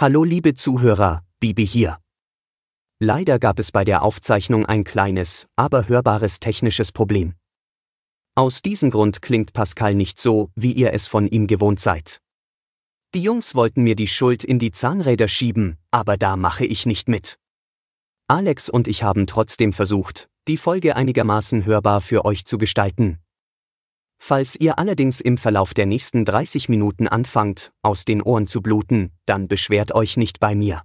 Hallo liebe Zuhörer, Bibi hier. Leider gab es bei der Aufzeichnung ein kleines, aber hörbares technisches Problem. Aus diesem Grund klingt Pascal nicht so, wie ihr es von ihm gewohnt seid. Die Jungs wollten mir die Schuld in die Zahnräder schieben, aber da mache ich nicht mit. Alex und ich haben trotzdem versucht, die Folge einigermaßen hörbar für euch zu gestalten. Falls ihr allerdings im Verlauf der nächsten 30 Minuten anfangt, aus den Ohren zu bluten, dann beschwert euch nicht bei mir.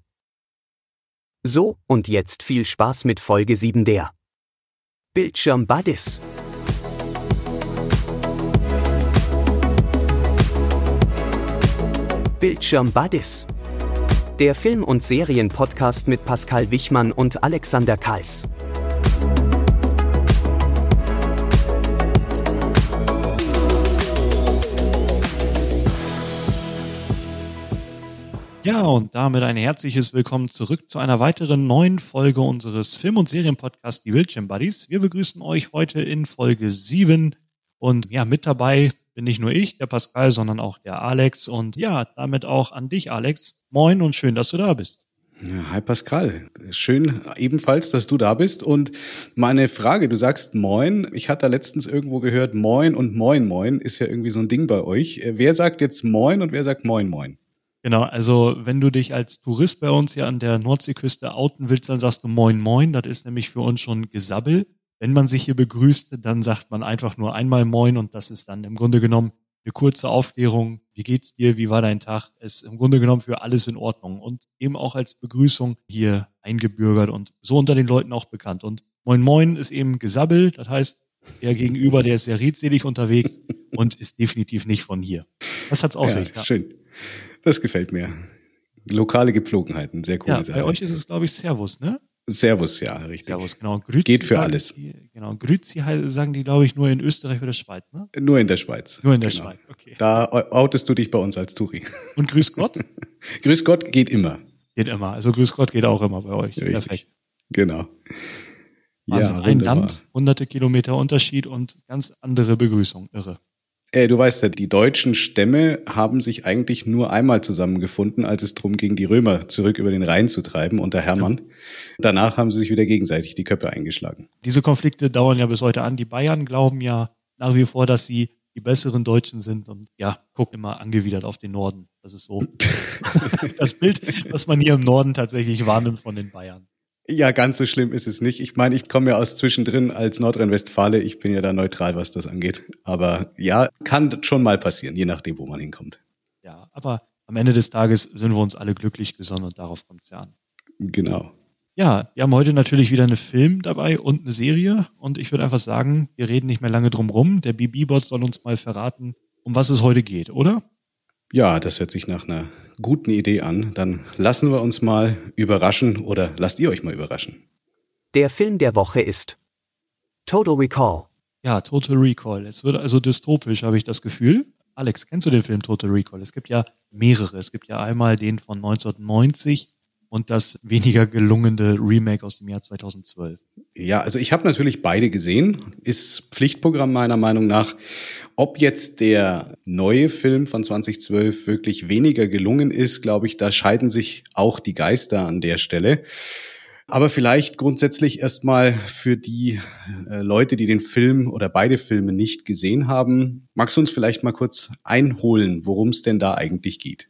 So, und jetzt viel Spaß mit Folge 7 der Bildschirm Buddies. Bildschirm Buddies. Der Film- und Serienpodcast mit Pascal Wichmann und Alexander Kals. Ja, und damit ein herzliches Willkommen zurück zu einer weiteren neuen Folge unseres Film- und Serienpodcasts Die Wildschirm Buddies. Wir begrüßen euch heute in Folge 7 und ja, mit dabei bin nicht nur ich, der Pascal, sondern auch der Alex und ja, damit auch an dich, Alex. Moin und schön, dass du da bist. Hi Pascal, schön ebenfalls, dass du da bist. Und meine Frage, du sagst Moin. Ich hatte letztens irgendwo gehört, Moin und Moin Moin ist ja irgendwie so ein Ding bei euch. Wer sagt jetzt Moin und wer sagt Moin Moin? Genau, also wenn du dich als Tourist bei uns hier an der Nordseeküste outen willst, dann sagst du Moin Moin. Das ist nämlich für uns schon Gesabbel. Wenn man sich hier begrüßt, dann sagt man einfach nur einmal Moin und das ist dann im Grunde genommen eine kurze Aufklärung. Wie geht's dir? Wie war dein Tag? Ist im Grunde genommen für alles in Ordnung und eben auch als Begrüßung hier eingebürgert und so unter den Leuten auch bekannt. Und Moin Moin ist eben Gesabbel. Das heißt, der Gegenüber, der ist sehr redselig unterwegs und ist definitiv nicht von hier. Das hat's auch ja, sich. Ja. Schön. Das gefällt mir. Lokale Gepflogenheiten, sehr cool. Ja, bei euch ist es, glaube ich, Servus, ne? Servus, ja, richtig. Servus, genau. Grüzi Geht für alles. Die, genau. Grüzi sagen die, glaube ich, nur in Österreich oder Schweiz, ne? Nur in der Schweiz. Nur in der genau. Schweiz, okay. Da outest du dich bei uns als Turi. Und Grüß Gott? grüß Gott geht immer. Geht immer. Also Grüß Gott geht auch immer bei euch. Richtig. Perfekt. Genau. Wahnsinn. Ja, Ein Land, hunderte Kilometer Unterschied und ganz andere Begrüßung. Irre. Äh, du weißt ja, die deutschen Stämme haben sich eigentlich nur einmal zusammengefunden, als es darum ging, die Römer zurück über den Rhein zu treiben unter Hermann. Danach haben sie sich wieder gegenseitig die Köpfe eingeschlagen. Diese Konflikte dauern ja bis heute an. Die Bayern glauben ja nach wie vor, dass sie die besseren Deutschen sind und ja, guckt immer angewidert auf den Norden. Das ist so das Bild, was man hier im Norden tatsächlich wahrnimmt von den Bayern. Ja, ganz so schlimm ist es nicht. Ich meine, ich komme ja aus zwischendrin als Nordrhein-Westfale. Ich bin ja da neutral, was das angeht. Aber ja, kann schon mal passieren, je nachdem, wo man hinkommt. Ja, aber am Ende des Tages sind wir uns alle glücklich gesonnen und darauf kommt es ja an. Genau. Ja, wir haben heute natürlich wieder eine Film dabei und eine Serie. Und ich würde einfach sagen, wir reden nicht mehr lange drum rum. Der BB-Bot soll uns mal verraten, um was es heute geht, oder? Ja, das hört sich nach einer guten Idee an. Dann lassen wir uns mal überraschen oder lasst ihr euch mal überraschen. Der Film der Woche ist Total Recall. Ja, Total Recall. Es wird also dystopisch, habe ich das Gefühl. Alex, kennst du den Film Total Recall? Es gibt ja mehrere. Es gibt ja einmal den von 1990, und das weniger gelungene Remake aus dem Jahr 2012. Ja, also ich habe natürlich beide gesehen, ist Pflichtprogramm meiner Meinung nach. Ob jetzt der neue Film von 2012 wirklich weniger gelungen ist, glaube ich, da scheiden sich auch die Geister an der Stelle. Aber vielleicht grundsätzlich erstmal für die äh, Leute, die den Film oder beide Filme nicht gesehen haben, magst du uns vielleicht mal kurz einholen, worum es denn da eigentlich geht?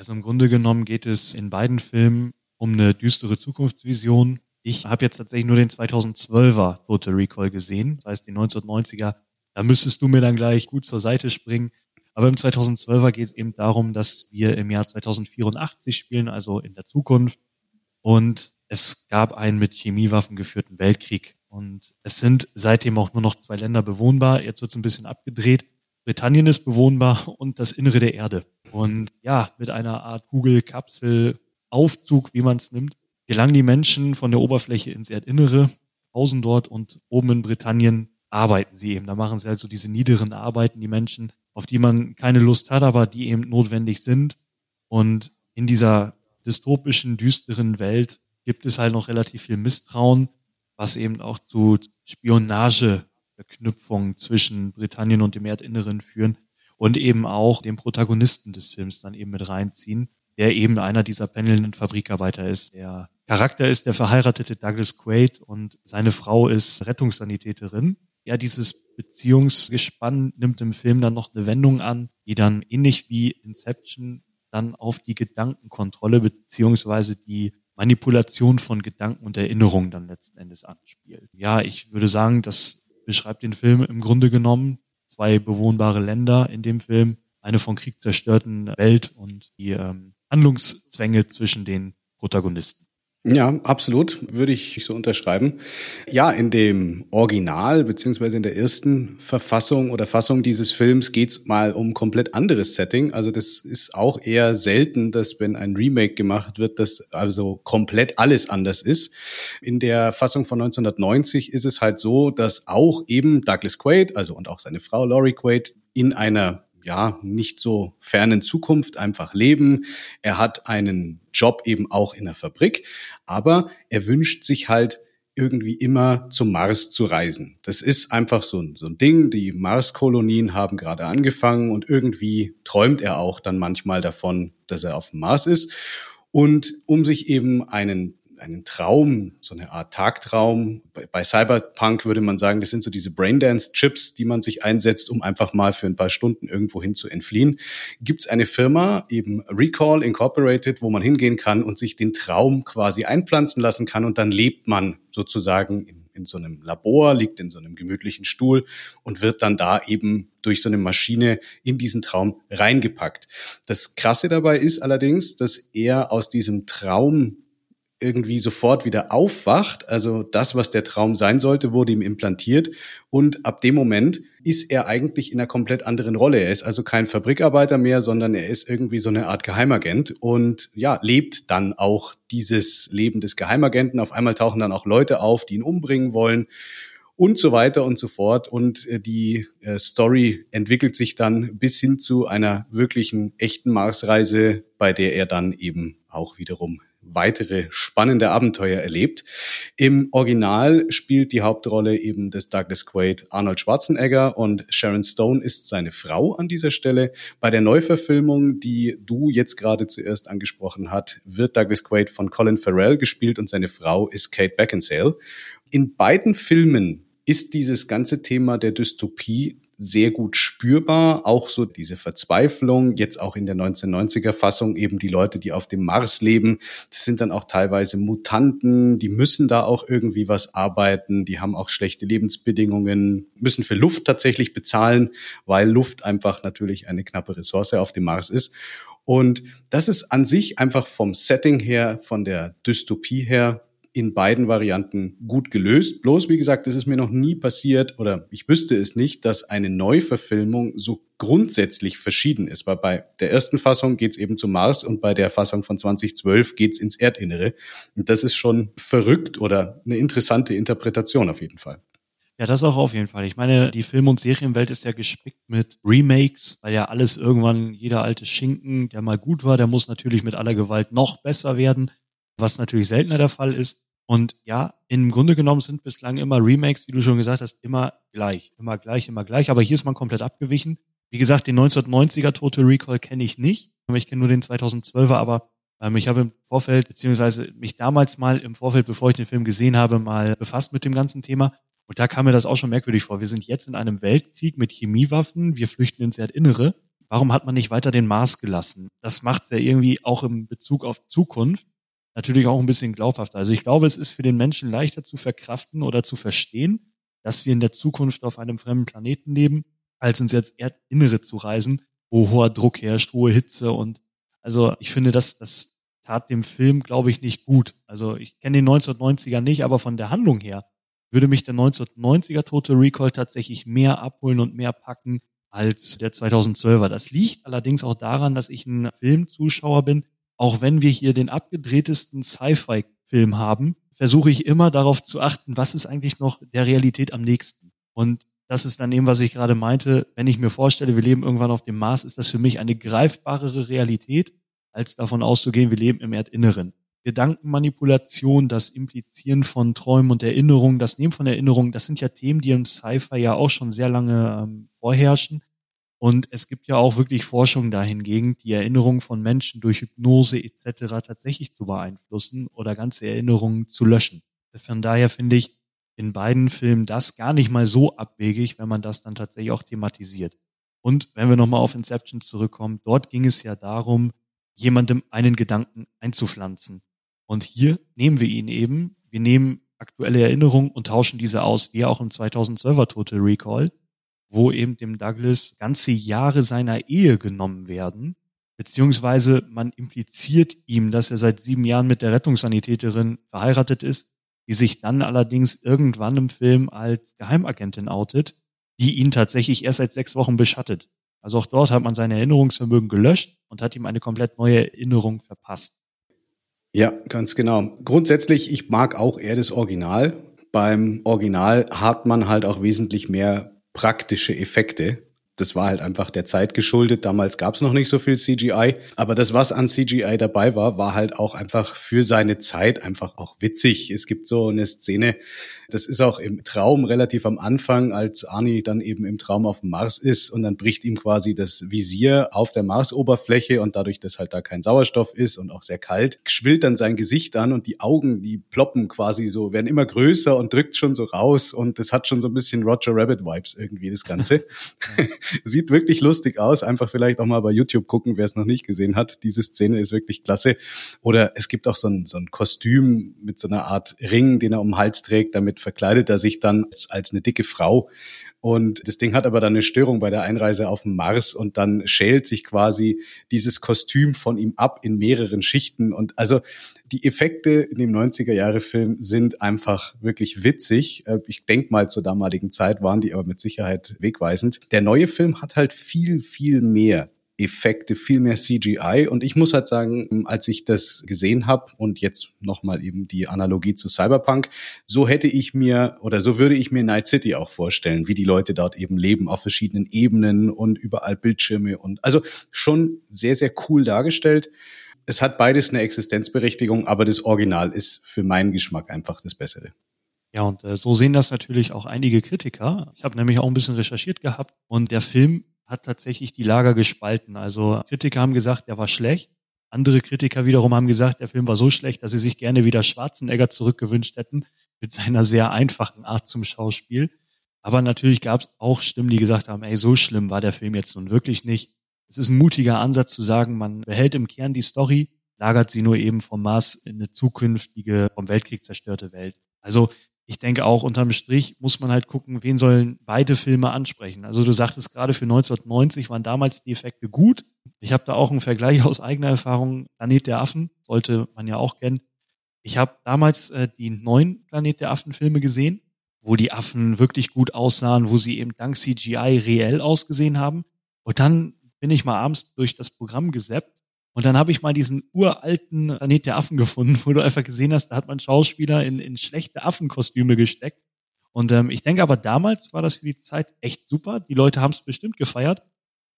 Also im Grunde genommen geht es in beiden Filmen um eine düstere Zukunftsvision. Ich habe jetzt tatsächlich nur den 2012er Total Recall gesehen, das heißt die 1990er. Da müsstest du mir dann gleich gut zur Seite springen. Aber im 2012er geht es eben darum, dass wir im Jahr 2084 spielen, also in der Zukunft. Und es gab einen mit Chemiewaffen geführten Weltkrieg. Und es sind seitdem auch nur noch zwei Länder bewohnbar. Jetzt wird es ein bisschen abgedreht. Britannien ist bewohnbar und das Innere der Erde. Und ja, mit einer Art Kugel-Kapsel-Aufzug, wie man es nimmt, gelangen die Menschen von der Oberfläche ins Erdinnere, hausen dort und oben in Britannien arbeiten sie eben. Da machen sie also diese niederen Arbeiten, die Menschen, auf die man keine Lust hat, aber die eben notwendig sind. Und in dieser dystopischen, düsteren Welt gibt es halt noch relativ viel Misstrauen, was eben auch zu Spionage Verknüpfungen zwischen Britannien und dem Erdinneren führen und eben auch den Protagonisten des Films dann eben mit reinziehen, der eben einer dieser pendelnden Fabrikarbeiter ist. Der Charakter ist der verheiratete Douglas Quaid und seine Frau ist Rettungssanitäterin. Ja, dieses Beziehungsgespann nimmt im Film dann noch eine Wendung an, die dann ähnlich wie Inception dann auf die Gedankenkontrolle beziehungsweise die Manipulation von Gedanken und Erinnerungen dann letzten Endes anspielt. Ja, ich würde sagen, das beschreibt den Film im Grunde genommen. Zwei bewohnbare Länder in dem Film, eine von Krieg zerstörten Welt und die ähm, Handlungszwänge zwischen den Protagonisten. Ja, absolut, würde ich so unterschreiben. Ja, in dem Original beziehungsweise in der ersten Verfassung oder Fassung dieses Films geht's mal um komplett anderes Setting. Also das ist auch eher selten, dass wenn ein Remake gemacht wird, dass also komplett alles anders ist. In der Fassung von 1990 ist es halt so, dass auch eben Douglas Quaid, also und auch seine Frau Laurie Quaid in einer ja, nicht so fernen Zukunft einfach leben. Er hat einen Job eben auch in der Fabrik, aber er wünscht sich halt irgendwie immer zum Mars zu reisen. Das ist einfach so ein, so ein Ding. Die Mars-Kolonien haben gerade angefangen und irgendwie träumt er auch dann manchmal davon, dass er auf dem Mars ist. Und um sich eben einen einen Traum, so eine Art Tagtraum. Bei, bei Cyberpunk würde man sagen, das sind so diese Braindance-Chips, die man sich einsetzt, um einfach mal für ein paar Stunden irgendwo hin zu entfliehen. Gibt es eine Firma, eben Recall Incorporated, wo man hingehen kann und sich den Traum quasi einpflanzen lassen kann und dann lebt man sozusagen in, in so einem Labor, liegt in so einem gemütlichen Stuhl und wird dann da eben durch so eine Maschine in diesen Traum reingepackt. Das Krasse dabei ist allerdings, dass er aus diesem Traum irgendwie sofort wieder aufwacht. Also das, was der Traum sein sollte, wurde ihm implantiert. Und ab dem Moment ist er eigentlich in einer komplett anderen Rolle. Er ist also kein Fabrikarbeiter mehr, sondern er ist irgendwie so eine Art Geheimagent und ja, lebt dann auch dieses Leben des Geheimagenten. Auf einmal tauchen dann auch Leute auf, die ihn umbringen wollen und so weiter und so fort. Und äh, die äh, Story entwickelt sich dann bis hin zu einer wirklichen echten Marsreise, bei der er dann eben auch wiederum weitere spannende Abenteuer erlebt. Im Original spielt die Hauptrolle eben des Douglas Quaid Arnold Schwarzenegger und Sharon Stone ist seine Frau an dieser Stelle. Bei der Neuverfilmung, die du jetzt gerade zuerst angesprochen hast, wird Douglas Quaid von Colin Farrell gespielt und seine Frau ist Kate Beckinsale. In beiden Filmen ist dieses ganze Thema der Dystopie sehr gut spürbar. Auch so diese Verzweiflung, jetzt auch in der 1990er Fassung eben die Leute, die auf dem Mars leben, das sind dann auch teilweise Mutanten, die müssen da auch irgendwie was arbeiten, die haben auch schlechte Lebensbedingungen, müssen für Luft tatsächlich bezahlen, weil Luft einfach natürlich eine knappe Ressource auf dem Mars ist. Und das ist an sich einfach vom Setting her, von der Dystopie her in beiden Varianten gut gelöst. Bloß, wie gesagt, es ist mir noch nie passiert oder ich wüsste es nicht, dass eine Neuverfilmung so grundsätzlich verschieden ist. Weil bei der ersten Fassung geht es eben zum Mars und bei der Fassung von 2012 geht es ins Erdinnere. Und das ist schon verrückt oder eine interessante Interpretation auf jeden Fall. Ja, das auch auf jeden Fall. Ich meine, die Film- und Serienwelt ist ja gespickt mit Remakes, weil ja alles irgendwann, jeder alte Schinken, der mal gut war, der muss natürlich mit aller Gewalt noch besser werden was natürlich seltener der Fall ist. Und ja, im Grunde genommen sind bislang immer Remakes, wie du schon gesagt hast, immer gleich, immer gleich, immer gleich. Aber hier ist man komplett abgewichen. Wie gesagt, den 1990er Total Recall kenne ich nicht. Ich kenne nur den 2012er, aber ähm, ich habe im Vorfeld, beziehungsweise mich damals mal im Vorfeld, bevor ich den Film gesehen habe, mal befasst mit dem ganzen Thema. Und da kam mir das auch schon merkwürdig vor. Wir sind jetzt in einem Weltkrieg mit Chemiewaffen, wir flüchten ins Erdinnere. Warum hat man nicht weiter den Mars gelassen? Das macht ja irgendwie auch im Bezug auf Zukunft natürlich auch ein bisschen glaubhafter. Also ich glaube, es ist für den Menschen leichter zu verkraften oder zu verstehen, dass wir in der Zukunft auf einem fremden Planeten leben, als ins jetzt Erdinnere zu reisen, wo hoher Druck herrscht, hohe Hitze und also ich finde, das, das tat dem Film, glaube ich, nicht gut. Also ich kenne den 1990er nicht, aber von der Handlung her würde mich der 1990er Total Recall tatsächlich mehr abholen und mehr packen als der 2012er. Das liegt allerdings auch daran, dass ich ein Filmzuschauer bin, auch wenn wir hier den abgedrehtesten Sci-Fi-Film haben, versuche ich immer darauf zu achten, was ist eigentlich noch der Realität am nächsten. Und das ist dann eben, was ich gerade meinte, wenn ich mir vorstelle, wir leben irgendwann auf dem Mars, ist das für mich eine greifbarere Realität, als davon auszugehen, wir leben im Erdinneren. Gedankenmanipulation, das Implizieren von Träumen und Erinnerungen, das Nehmen von Erinnerungen, das sind ja Themen, die im Sci-Fi ja auch schon sehr lange ähm, vorherrschen. Und es gibt ja auch wirklich Forschung dahingegen, die Erinnerungen von Menschen durch Hypnose etc. tatsächlich zu beeinflussen oder ganze Erinnerungen zu löschen. Von daher finde ich in beiden Filmen das gar nicht mal so abwegig, wenn man das dann tatsächlich auch thematisiert. Und wenn wir nochmal auf Inception zurückkommen, dort ging es ja darum, jemandem einen Gedanken einzupflanzen. Und hier nehmen wir ihn eben, wir nehmen aktuelle Erinnerungen und tauschen diese aus, wie auch im 2012er Total Recall wo eben dem Douglas ganze Jahre seiner Ehe genommen werden, beziehungsweise man impliziert ihm, dass er seit sieben Jahren mit der Rettungssanitäterin verheiratet ist, die sich dann allerdings irgendwann im Film als Geheimagentin outet, die ihn tatsächlich erst seit sechs Wochen beschattet. Also auch dort hat man sein Erinnerungsvermögen gelöscht und hat ihm eine komplett neue Erinnerung verpasst. Ja, ganz genau. Grundsätzlich, ich mag auch eher das Original. Beim Original hat man halt auch wesentlich mehr praktische Effekte. Das war halt einfach der Zeit geschuldet. Damals gab es noch nicht so viel CGI. Aber das, was an CGI dabei war, war halt auch einfach für seine Zeit einfach auch witzig. Es gibt so eine Szene, das ist auch im Traum relativ am Anfang, als Arnie dann eben im Traum auf dem Mars ist und dann bricht ihm quasi das Visier auf der Marsoberfläche und dadurch, dass halt da kein Sauerstoff ist und auch sehr kalt, schwillt dann sein Gesicht an und die Augen, die ploppen quasi so, werden immer größer und drückt schon so raus und das hat schon so ein bisschen Roger Rabbit Vibes irgendwie, das Ganze. Sieht wirklich lustig aus, einfach vielleicht auch mal bei YouTube gucken, wer es noch nicht gesehen hat. Diese Szene ist wirklich klasse. Oder es gibt auch so ein, so ein Kostüm mit so einer Art Ring, den er um den Hals trägt, damit verkleidet er sich dann als, als eine dicke Frau. Und das Ding hat aber dann eine Störung bei der Einreise auf den Mars und dann schält sich quasi dieses Kostüm von ihm ab in mehreren Schichten. Und also die Effekte in dem 90er-Jahre-Film sind einfach wirklich witzig. Äh, ich denke mal, zur damaligen Zeit waren die aber mit Sicherheit wegweisend. Der neue Film hat halt viel, viel mehr Effekte, viel mehr CGI. Und ich muss halt sagen, als ich das gesehen habe und jetzt nochmal eben die Analogie zu Cyberpunk, so hätte ich mir oder so würde ich mir Night City auch vorstellen, wie die Leute dort eben leben auf verschiedenen Ebenen und überall Bildschirme und also schon sehr, sehr cool dargestellt. Es hat beides eine Existenzberechtigung, aber das Original ist für meinen Geschmack einfach das Bessere. Ja, und äh, so sehen das natürlich auch einige Kritiker. Ich habe nämlich auch ein bisschen recherchiert gehabt und der Film hat tatsächlich die Lager gespalten. Also Kritiker haben gesagt, der war schlecht. Andere Kritiker wiederum haben gesagt, der Film war so schlecht, dass sie sich gerne wieder Schwarzenegger zurückgewünscht hätten mit seiner sehr einfachen Art zum Schauspiel. Aber natürlich gab es auch Stimmen, die gesagt haben, ey, so schlimm war der Film jetzt nun wirklich nicht. Es ist ein mutiger Ansatz zu sagen, man behält im Kern die Story, lagert sie nur eben vom Mars in eine zukünftige, vom Weltkrieg zerstörte Welt. Also ich denke auch unterm Strich muss man halt gucken, wen sollen beide Filme ansprechen. Also du sagtest gerade für 1990 waren damals die Effekte gut. Ich habe da auch einen Vergleich aus eigener Erfahrung. Planet der Affen sollte man ja auch kennen. Ich habe damals äh, die neuen Planet der Affen Filme gesehen, wo die Affen wirklich gut aussahen, wo sie eben dank CGI reell ausgesehen haben. Und dann bin ich mal abends durch das Programm gesäppt und dann habe ich mal diesen uralten Planet der Affen gefunden, wo du einfach gesehen hast, da hat man Schauspieler in, in schlechte Affenkostüme gesteckt. Und ähm, ich denke aber damals war das für die Zeit echt super. Die Leute haben es bestimmt gefeiert.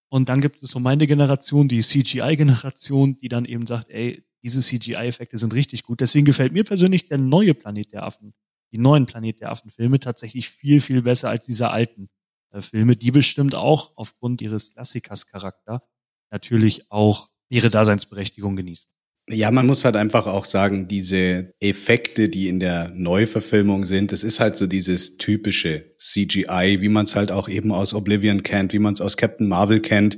Und dann gibt es so meine Generation, die CGI-Generation, die dann eben sagt, ey, diese CGI-Effekte sind richtig gut. Deswegen gefällt mir persönlich der neue Planet der Affen, die neuen Planet der Affen-Filme tatsächlich viel, viel besser als diese alten äh, Filme, die bestimmt auch aufgrund ihres Klassikers-Charakter natürlich auch ihre Daseinsberechtigung genießen. Ja, man muss halt einfach auch sagen, diese Effekte, die in der Neuverfilmung sind, das ist halt so dieses typische CGI, wie man es halt auch eben aus Oblivion kennt, wie man es aus Captain Marvel kennt.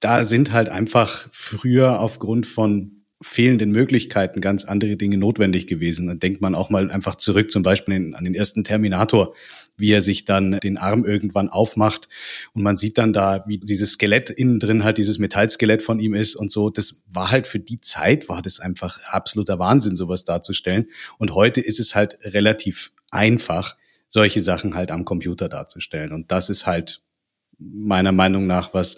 Da sind halt einfach früher aufgrund von fehlenden Möglichkeiten ganz andere Dinge notwendig gewesen. Dann denkt man auch mal einfach zurück, zum Beispiel an den ersten Terminator, wie er sich dann den Arm irgendwann aufmacht und man sieht dann da, wie dieses Skelett innen drin halt dieses Metallskelett von ihm ist und so. Das war halt für die Zeit, war das einfach absoluter Wahnsinn, sowas darzustellen. Und heute ist es halt relativ einfach, solche Sachen halt am Computer darzustellen. Und das ist halt meiner Meinung nach was.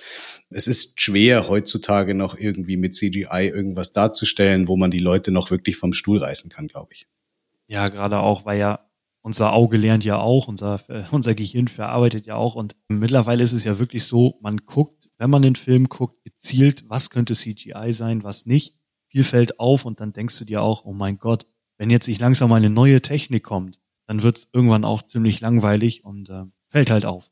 Es ist schwer heutzutage noch irgendwie mit CGI irgendwas darzustellen, wo man die Leute noch wirklich vom Stuhl reißen kann, glaube ich. Ja, gerade auch, weil ja unser Auge lernt ja auch, unser, äh, unser Gehirn verarbeitet ja auch und mittlerweile ist es ja wirklich so, man guckt, wenn man den Film guckt, gezielt, was könnte CGI sein, was nicht. Viel fällt auf und dann denkst du dir auch, oh mein Gott, wenn jetzt nicht langsam eine neue Technik kommt, dann wird es irgendwann auch ziemlich langweilig und äh, fällt halt auf.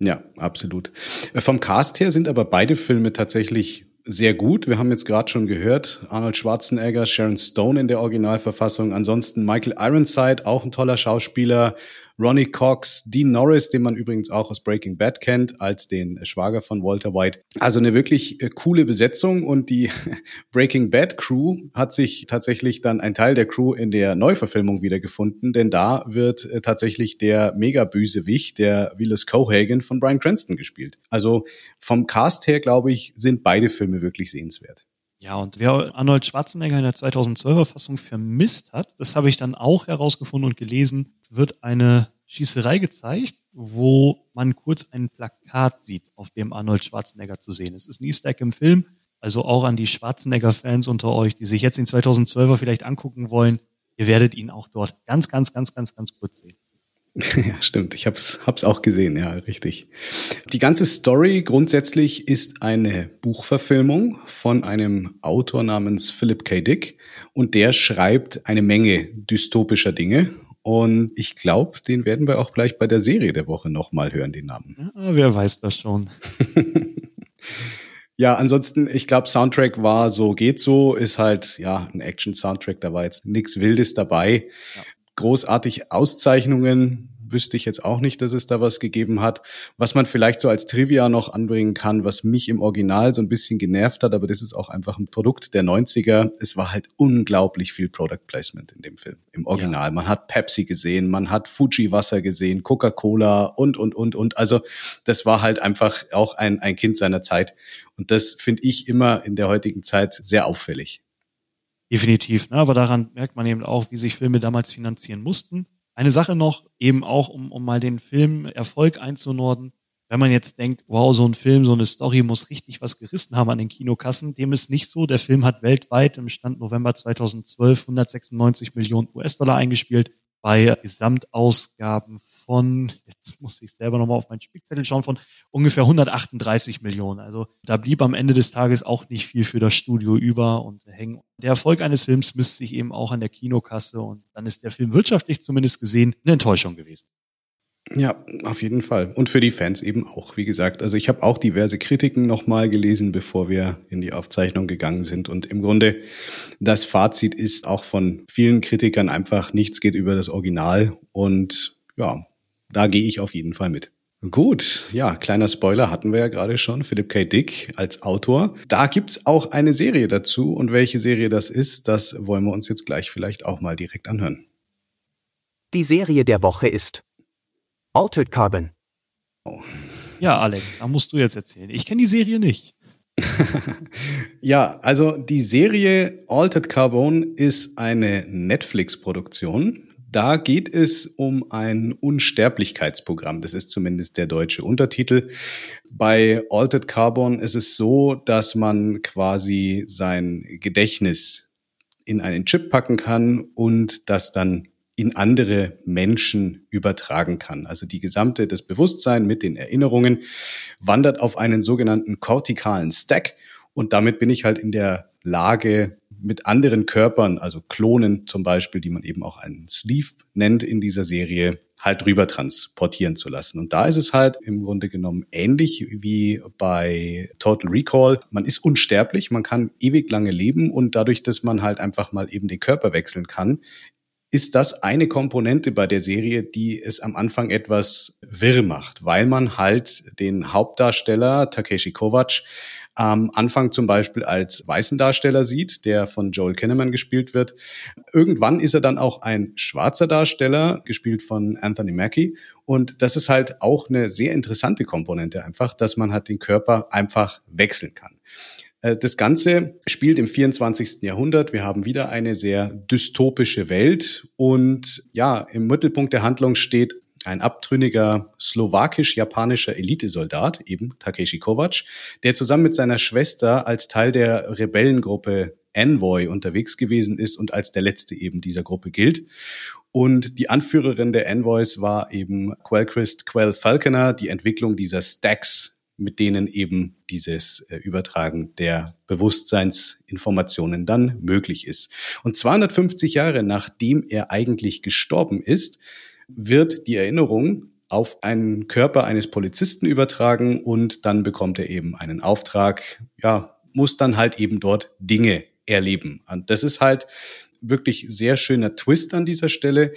Ja, absolut. Äh, vom Cast her sind aber beide Filme tatsächlich sehr gut. Wir haben jetzt gerade schon gehört, Arnold Schwarzenegger, Sharon Stone in der Originalverfassung. Ansonsten Michael Ironside, auch ein toller Schauspieler. Ronnie Cox, Dean Norris, den man übrigens auch aus Breaking Bad kennt, als den Schwager von Walter White. Also eine wirklich äh, coole Besetzung und die Breaking Bad Crew hat sich tatsächlich dann ein Teil der Crew in der Neuverfilmung wiedergefunden, denn da wird äh, tatsächlich der Mega-Bösewicht, der Willis Cohagen von Brian Cranston gespielt. Also vom Cast her, glaube ich, sind beide Filme wirklich sehenswert. Ja, und wer Arnold Schwarzenegger in der 2012er Fassung vermisst hat, das habe ich dann auch herausgefunden und gelesen, wird eine Schießerei gezeigt, wo man kurz ein Plakat sieht, auf dem Arnold Schwarzenegger zu sehen ist. Es ist ein Easter Egg im Film, also auch an die Schwarzenegger-Fans unter euch, die sich jetzt den 2012er vielleicht angucken wollen. Ihr werdet ihn auch dort ganz, ganz, ganz, ganz, ganz kurz sehen. Ja, stimmt. Ich hab's, hab's auch gesehen, ja, richtig. Die ganze Story grundsätzlich ist eine Buchverfilmung von einem Autor namens Philip K. Dick und der schreibt eine Menge dystopischer Dinge. Und ich glaube, den werden wir auch gleich bei der Serie der Woche nochmal hören, den Namen. Ja, wer weiß das schon. ja, ansonsten, ich glaube, Soundtrack war so, geht so, ist halt, ja, ein Action-Soundtrack, da war jetzt nichts Wildes dabei. Ja großartig Auszeichnungen wüsste ich jetzt auch nicht, dass es da was gegeben hat. Was man vielleicht so als Trivia noch anbringen kann, was mich im Original so ein bisschen genervt hat, aber das ist auch einfach ein Produkt der 90er. Es war halt unglaublich viel Product Placement in dem Film, im Original. Ja. Man hat Pepsi gesehen, man hat Fuji Wasser gesehen, Coca-Cola und, und, und, und. Also das war halt einfach auch ein, ein Kind seiner Zeit. Und das finde ich immer in der heutigen Zeit sehr auffällig. Definitiv, ne? aber daran merkt man eben auch, wie sich Filme damals finanzieren mussten. Eine Sache noch, eben auch, um, um mal den Film Erfolg einzunorden. Wenn man jetzt denkt, wow, so ein Film, so eine Story muss richtig was gerissen haben an den Kinokassen, dem ist nicht so. Der Film hat weltweit im Stand November 2012 196 Millionen US-Dollar eingespielt bei Gesamtausgaben von, jetzt muss ich selber nochmal auf meinen Spickzettel schauen, von ungefähr 138 Millionen. Also da blieb am Ende des Tages auch nicht viel für das Studio über und hängen. Der Erfolg eines Films misst sich eben auch an der Kinokasse und dann ist der Film wirtschaftlich zumindest gesehen eine Enttäuschung gewesen. Ja, auf jeden Fall. Und für die Fans eben auch, wie gesagt. Also ich habe auch diverse Kritiken nochmal gelesen, bevor wir in die Aufzeichnung gegangen sind. Und im Grunde das Fazit ist auch von vielen Kritikern einfach, nichts geht über das Original. Und ja, da gehe ich auf jeden Fall mit. Gut, ja, kleiner Spoiler hatten wir ja gerade schon, Philip K. Dick als Autor. Da gibt's auch eine Serie dazu und welche Serie das ist, das wollen wir uns jetzt gleich vielleicht auch mal direkt anhören. Die Serie der Woche ist Altered Carbon. Ja, Alex, da musst du jetzt erzählen. Ich kenne die Serie nicht. ja, also die Serie Altered Carbon ist eine Netflix-Produktion. Da geht es um ein Unsterblichkeitsprogramm. Das ist zumindest der deutsche Untertitel. Bei Altered Carbon ist es so, dass man quasi sein Gedächtnis in einen Chip packen kann und das dann in andere Menschen übertragen kann. Also die gesamte, das Bewusstsein mit den Erinnerungen wandert auf einen sogenannten kortikalen Stack und damit bin ich halt in der Lage, mit anderen Körpern, also Klonen zum Beispiel, die man eben auch einen Sleeve nennt in dieser Serie, halt rüber transportieren zu lassen. Und da ist es halt im Grunde genommen ähnlich wie bei Total Recall. Man ist unsterblich, man kann ewig lange leben und dadurch, dass man halt einfach mal eben den Körper wechseln kann, ist das eine Komponente bei der Serie, die es am Anfang etwas wirr macht, weil man halt den Hauptdarsteller Takeshi Kovacs am Anfang zum Beispiel als weißen Darsteller sieht, der von Joel Kinnaman gespielt wird. Irgendwann ist er dann auch ein schwarzer Darsteller, gespielt von Anthony Mackie. Und das ist halt auch eine sehr interessante Komponente einfach, dass man halt den Körper einfach wechseln kann. Äh, das Ganze spielt im 24. Jahrhundert. Wir haben wieder eine sehr dystopische Welt und ja, im Mittelpunkt der Handlung steht ein abtrünniger slowakisch-japanischer Elitesoldat, eben Takeshi Kovac, der zusammen mit seiner Schwester als Teil der Rebellengruppe Envoy unterwegs gewesen ist und als der letzte eben dieser Gruppe gilt. Und die Anführerin der Envoys war eben Quellchrist Quell Falconer, die Entwicklung dieser Stacks mit denen eben dieses äh, Übertragen der Bewusstseinsinformationen dann möglich ist. Und 250 Jahre nachdem er eigentlich gestorben ist, wird die Erinnerung auf einen Körper eines Polizisten übertragen und dann bekommt er eben einen Auftrag, ja, muss dann halt eben dort Dinge erleben. Und das ist halt wirklich sehr schöner Twist an dieser Stelle.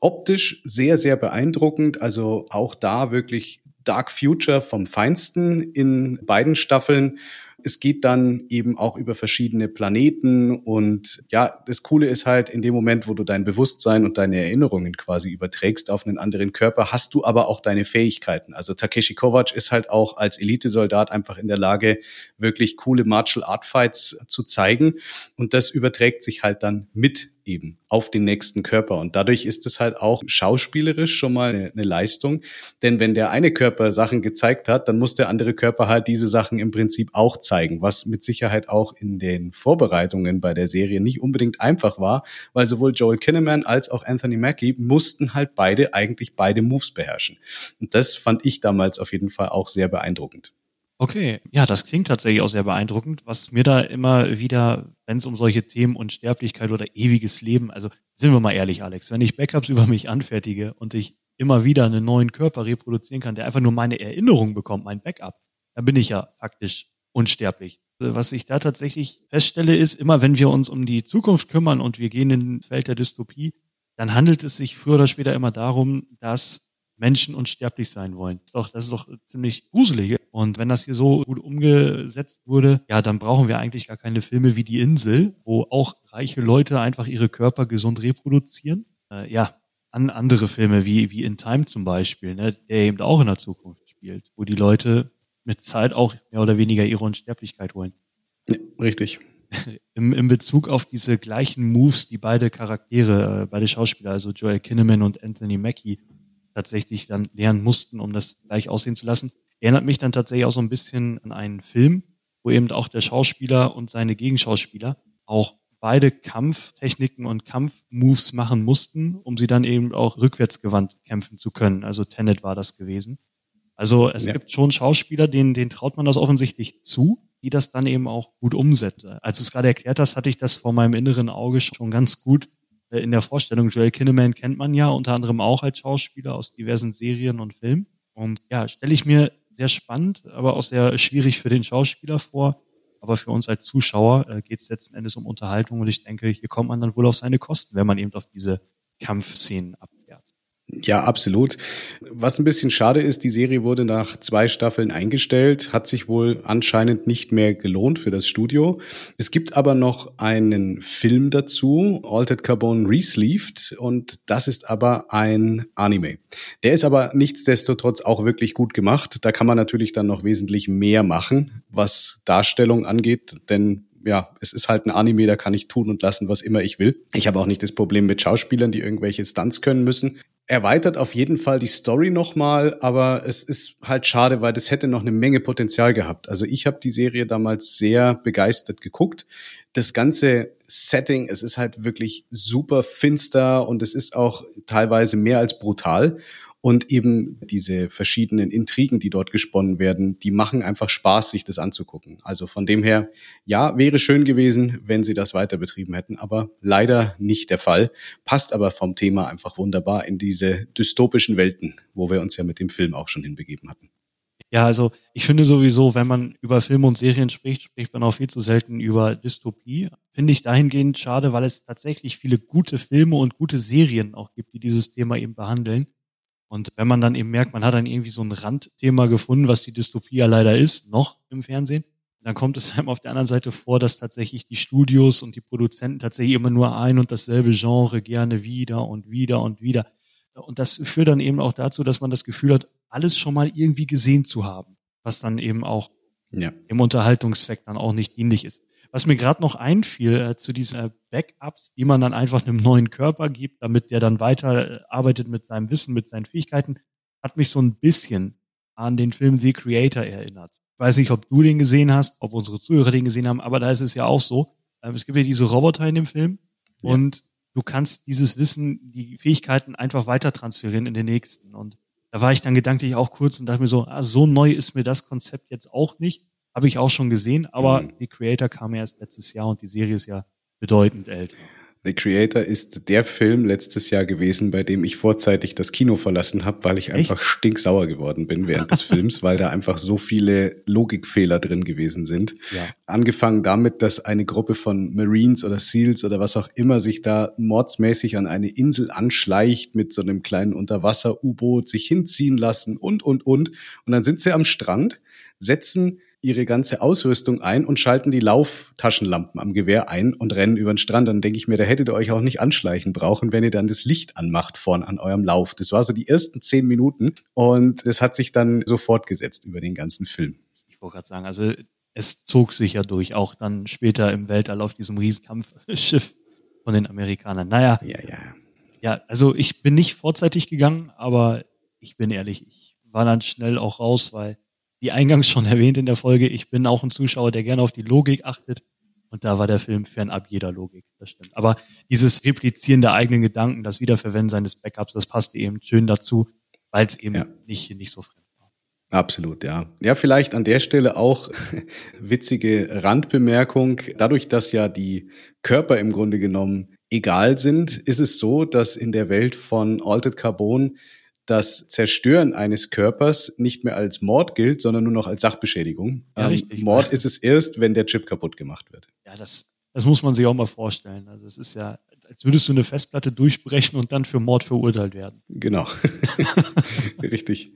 Optisch sehr, sehr beeindruckend. Also auch da wirklich Dark Future vom Feinsten in beiden Staffeln. Es geht dann eben auch über verschiedene Planeten und ja, das Coole ist halt, in dem Moment, wo du dein Bewusstsein und deine Erinnerungen quasi überträgst auf einen anderen Körper, hast du aber auch deine Fähigkeiten. Also Takeshi Kovac ist halt auch als Elitesoldat einfach in der Lage, wirklich coole Martial Art Fights zu zeigen und das überträgt sich halt dann mit eben auf den nächsten Körper. Und dadurch ist es halt auch schauspielerisch schon mal eine, eine, Leistung. Denn wenn der eine Körper Sachen gezeigt hat, dann muss der andere Körper halt diese Sachen im Prinzip auch zeigen, was mit Sicherheit auch in den Vorbereitungen bei der Serie nicht unbedingt einfach war, weil sowohl Joel Kinnaman als auch Anthony Mackie mussten halt beide eigentlich beide Moves beherrschen. Und das fand ich damals auf jeden Fall auch sehr beeindruckend. Okay, ja, das klingt tatsächlich auch sehr beeindruckend. Was mir da immer wieder, wenn es um solche Themen Unsterblichkeit oder ewiges Leben, also sind wir mal ehrlich, Alex, wenn ich Backups über mich anfertige und ich immer wieder einen neuen Körper reproduzieren kann, der einfach nur meine Erinnerung bekommt, mein Backup, dann bin ich ja faktisch unsterblich. Was ich da tatsächlich feststelle, ist, immer wenn wir uns um die Zukunft kümmern und wir gehen ins Feld der Dystopie, dann handelt es sich früher oder später immer darum, dass Menschen unsterblich sein wollen. Doch, das ist doch ziemlich gruselig. Und wenn das hier so gut umgesetzt wurde, ja, dann brauchen wir eigentlich gar keine Filme wie Die Insel, wo auch reiche Leute einfach ihre Körper gesund reproduzieren. Äh, ja, an andere Filme wie, wie In Time zum Beispiel, ne, der eben auch in der Zukunft spielt, wo die Leute mit Zeit auch mehr oder weniger ihre Unsterblichkeit holen. Ja, richtig. Im, Im Bezug auf diese gleichen Moves, die beide Charaktere, äh, beide Schauspieler, also Joel Kinnaman und Anthony Mackie, tatsächlich dann lernen mussten, um das gleich aussehen zu lassen. Erinnert mich dann tatsächlich auch so ein bisschen an einen Film, wo eben auch der Schauspieler und seine Gegenschauspieler auch beide Kampftechniken und Kampfmoves machen mussten, um sie dann eben auch rückwärtsgewandt kämpfen zu können. Also Tenet war das gewesen. Also es ja. gibt schon Schauspieler, denen, denen traut man das offensichtlich zu, die das dann eben auch gut umsetzen. Als du es gerade erklärt hast, hatte ich das vor meinem inneren Auge schon ganz gut in der Vorstellung. Joel Kinnaman kennt man ja unter anderem auch als Schauspieler aus diversen Serien und Filmen. Und ja, stelle ich mir sehr spannend, aber auch sehr schwierig für den Schauspieler vor. Aber für uns als Zuschauer äh, geht es letzten Endes um Unterhaltung und ich denke, hier kommt man dann wohl auf seine Kosten, wenn man eben auf diese Kampfszenen ab ja, absolut. Was ein bisschen schade ist, die Serie wurde nach zwei Staffeln eingestellt, hat sich wohl anscheinend nicht mehr gelohnt für das Studio. Es gibt aber noch einen Film dazu, Altered Carbon Resleeved, und das ist aber ein Anime. Der ist aber nichtsdestotrotz auch wirklich gut gemacht. Da kann man natürlich dann noch wesentlich mehr machen, was Darstellung angeht, denn ja, es ist halt ein Anime, da kann ich tun und lassen, was immer ich will. Ich habe auch nicht das Problem mit Schauspielern, die irgendwelche Stunts können müssen erweitert auf jeden Fall die Story nochmal, aber es ist halt schade, weil das hätte noch eine Menge Potenzial gehabt. Also ich habe die Serie damals sehr begeistert geguckt. Das ganze Setting, es ist halt wirklich super finster und es ist auch teilweise mehr als brutal. Und eben diese verschiedenen Intrigen, die dort gesponnen werden, die machen einfach Spaß, sich das anzugucken. Also von dem her, ja, wäre schön gewesen, wenn sie das weiter betrieben hätten, aber leider nicht der Fall. Passt aber vom Thema einfach wunderbar in diese dystopischen Welten, wo wir uns ja mit dem Film auch schon hinbegeben hatten. Ja, also ich finde sowieso, wenn man über Filme und Serien spricht, spricht man auch viel zu selten über Dystopie. Finde ich dahingehend schade, weil es tatsächlich viele gute Filme und gute Serien auch gibt, die dieses Thema eben behandeln. Und wenn man dann eben merkt, man hat dann irgendwie so ein Randthema gefunden, was die Dystopie ja leider ist, noch im Fernsehen, dann kommt es einem auf der anderen Seite vor, dass tatsächlich die Studios und die Produzenten tatsächlich immer nur ein und dasselbe Genre gerne wieder und wieder und wieder. Und das führt dann eben auch dazu, dass man das Gefühl hat, alles schon mal irgendwie gesehen zu haben, was dann eben auch ja. im Unterhaltungszweck dann auch nicht dienlich ist. Was mir gerade noch einfiel äh, zu diesen äh, Backups, die man dann einfach einem neuen Körper gibt, damit der dann weiter äh, arbeitet mit seinem Wissen, mit seinen Fähigkeiten, hat mich so ein bisschen an den Film The Creator erinnert. Ich weiß nicht, ob du den gesehen hast, ob unsere Zuhörer den gesehen haben, aber da ist es ja auch so. Äh, es gibt ja diese Roboter in dem Film ja. und du kannst dieses Wissen, die Fähigkeiten einfach weiter transferieren in den nächsten. Und da war ich dann gedanklich auch kurz und dachte mir so, ah, so neu ist mir das Konzept jetzt auch nicht. Habe ich auch schon gesehen, aber mhm. die Creator kam erst letztes Jahr und die Serie ist ja bedeutend älter. The Creator ist der Film letztes Jahr gewesen, bei dem ich vorzeitig das Kino verlassen habe, weil ich Echt? einfach stinksauer geworden bin während des Films, weil da einfach so viele Logikfehler drin gewesen sind. Ja. Angefangen damit, dass eine Gruppe von Marines oder Seals oder was auch immer sich da mordsmäßig an eine Insel anschleicht mit so einem kleinen Unterwasser-U-Boot, sich hinziehen lassen und, und, und. Und dann sind sie am Strand, setzen ihre ganze Ausrüstung ein und schalten die Lauftaschenlampen am Gewehr ein und rennen über den Strand. Dann denke ich mir, da hättet ihr euch auch nicht anschleichen brauchen, wenn ihr dann das Licht anmacht vorn an eurem Lauf. Das war so die ersten zehn Minuten und es hat sich dann so fortgesetzt über den ganzen Film. Ich wollte gerade sagen, also es zog sich ja durch, auch dann später im Weltall auf diesem Riesenkampfschiff von den Amerikanern. Naja. Ja, ja. Ja, also ich bin nicht vorzeitig gegangen, aber ich bin ehrlich, ich war dann schnell auch raus, weil wie eingangs schon erwähnt in der Folge, ich bin auch ein Zuschauer, der gerne auf die Logik achtet. Und da war der Film fernab jeder Logik, das stimmt. Aber dieses Replizieren der eigenen Gedanken, das Wiederverwenden seines Backups, das passte eben schön dazu, weil es eben ja. nicht, nicht so fremd war. Absolut, ja. Ja, vielleicht an der Stelle auch witzige Randbemerkung. Dadurch, dass ja die Körper im Grunde genommen egal sind, ist es so, dass in der Welt von Altered Carbon das Zerstören eines Körpers nicht mehr als Mord gilt, sondern nur noch als Sachbeschädigung. Ja, ähm, Mord ist es erst, wenn der Chip kaputt gemacht wird. Ja, das, das muss man sich auch mal vorstellen. Also es ist ja, als würdest du eine Festplatte durchbrechen und dann für Mord verurteilt werden. Genau. Richtig.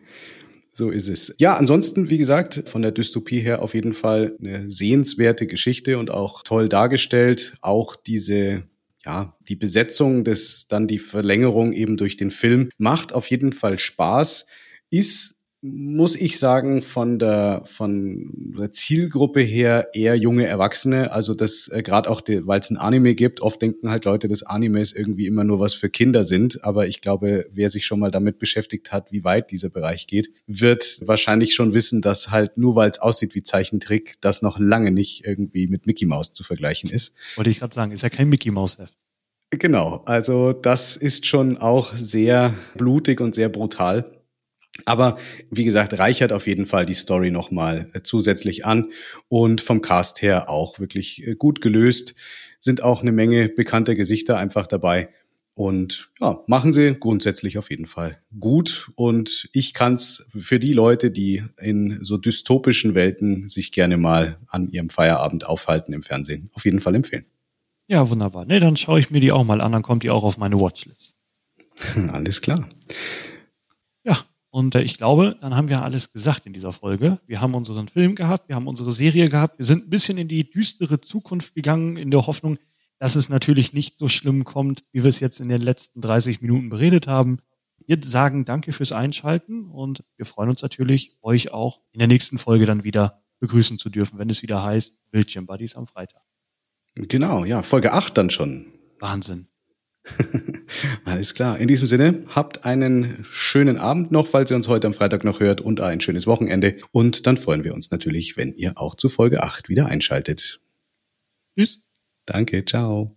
So ist es. Ja, ansonsten, wie gesagt, von der Dystopie her auf jeden Fall eine sehenswerte Geschichte und auch toll dargestellt. Auch diese ja, die Besetzung des, dann die Verlängerung eben durch den Film macht auf jeden Fall Spaß, ist muss ich sagen, von der, von der Zielgruppe her eher junge Erwachsene. Also das äh, gerade auch, weil es ein Anime gibt, oft denken halt Leute, dass Animes irgendwie immer nur was für Kinder sind. Aber ich glaube, wer sich schon mal damit beschäftigt hat, wie weit dieser Bereich geht, wird wahrscheinlich schon wissen, dass halt nur weil es aussieht wie Zeichentrick, das noch lange nicht irgendwie mit Mickey Mouse zu vergleichen ist. Wollte ich gerade sagen, ist ja kein Mickey Mouse Heft. Genau, also das ist schon auch sehr blutig und sehr brutal. Aber wie gesagt, reichert auf jeden Fall die Story nochmal äh, zusätzlich an und vom Cast her auch wirklich äh, gut gelöst. Sind auch eine Menge bekannter Gesichter einfach dabei. Und ja, machen sie grundsätzlich auf jeden Fall gut. Und ich kann's für die Leute, die in so dystopischen Welten sich gerne mal an ihrem Feierabend aufhalten im Fernsehen, auf jeden Fall empfehlen. Ja, wunderbar. Nee, dann schaue ich mir die auch mal an, dann kommt die auch auf meine Watchlist. Alles klar. Und äh, ich glaube, dann haben wir alles gesagt in dieser Folge. Wir haben unseren Film gehabt, wir haben unsere Serie gehabt, wir sind ein bisschen in die düstere Zukunft gegangen, in der Hoffnung, dass es natürlich nicht so schlimm kommt, wie wir es jetzt in den letzten 30 Minuten beredet haben. Wir sagen danke fürs Einschalten und wir freuen uns natürlich, euch auch in der nächsten Folge dann wieder begrüßen zu dürfen, wenn es wieder heißt Bildschirm Buddies am Freitag. Genau, ja, Folge 8 dann schon. Wahnsinn. Alles klar. In diesem Sinne, habt einen schönen Abend noch, falls ihr uns heute am Freitag noch hört und ein schönes Wochenende. Und dann freuen wir uns natürlich, wenn ihr auch zu Folge 8 wieder einschaltet. Tschüss. Danke, ciao.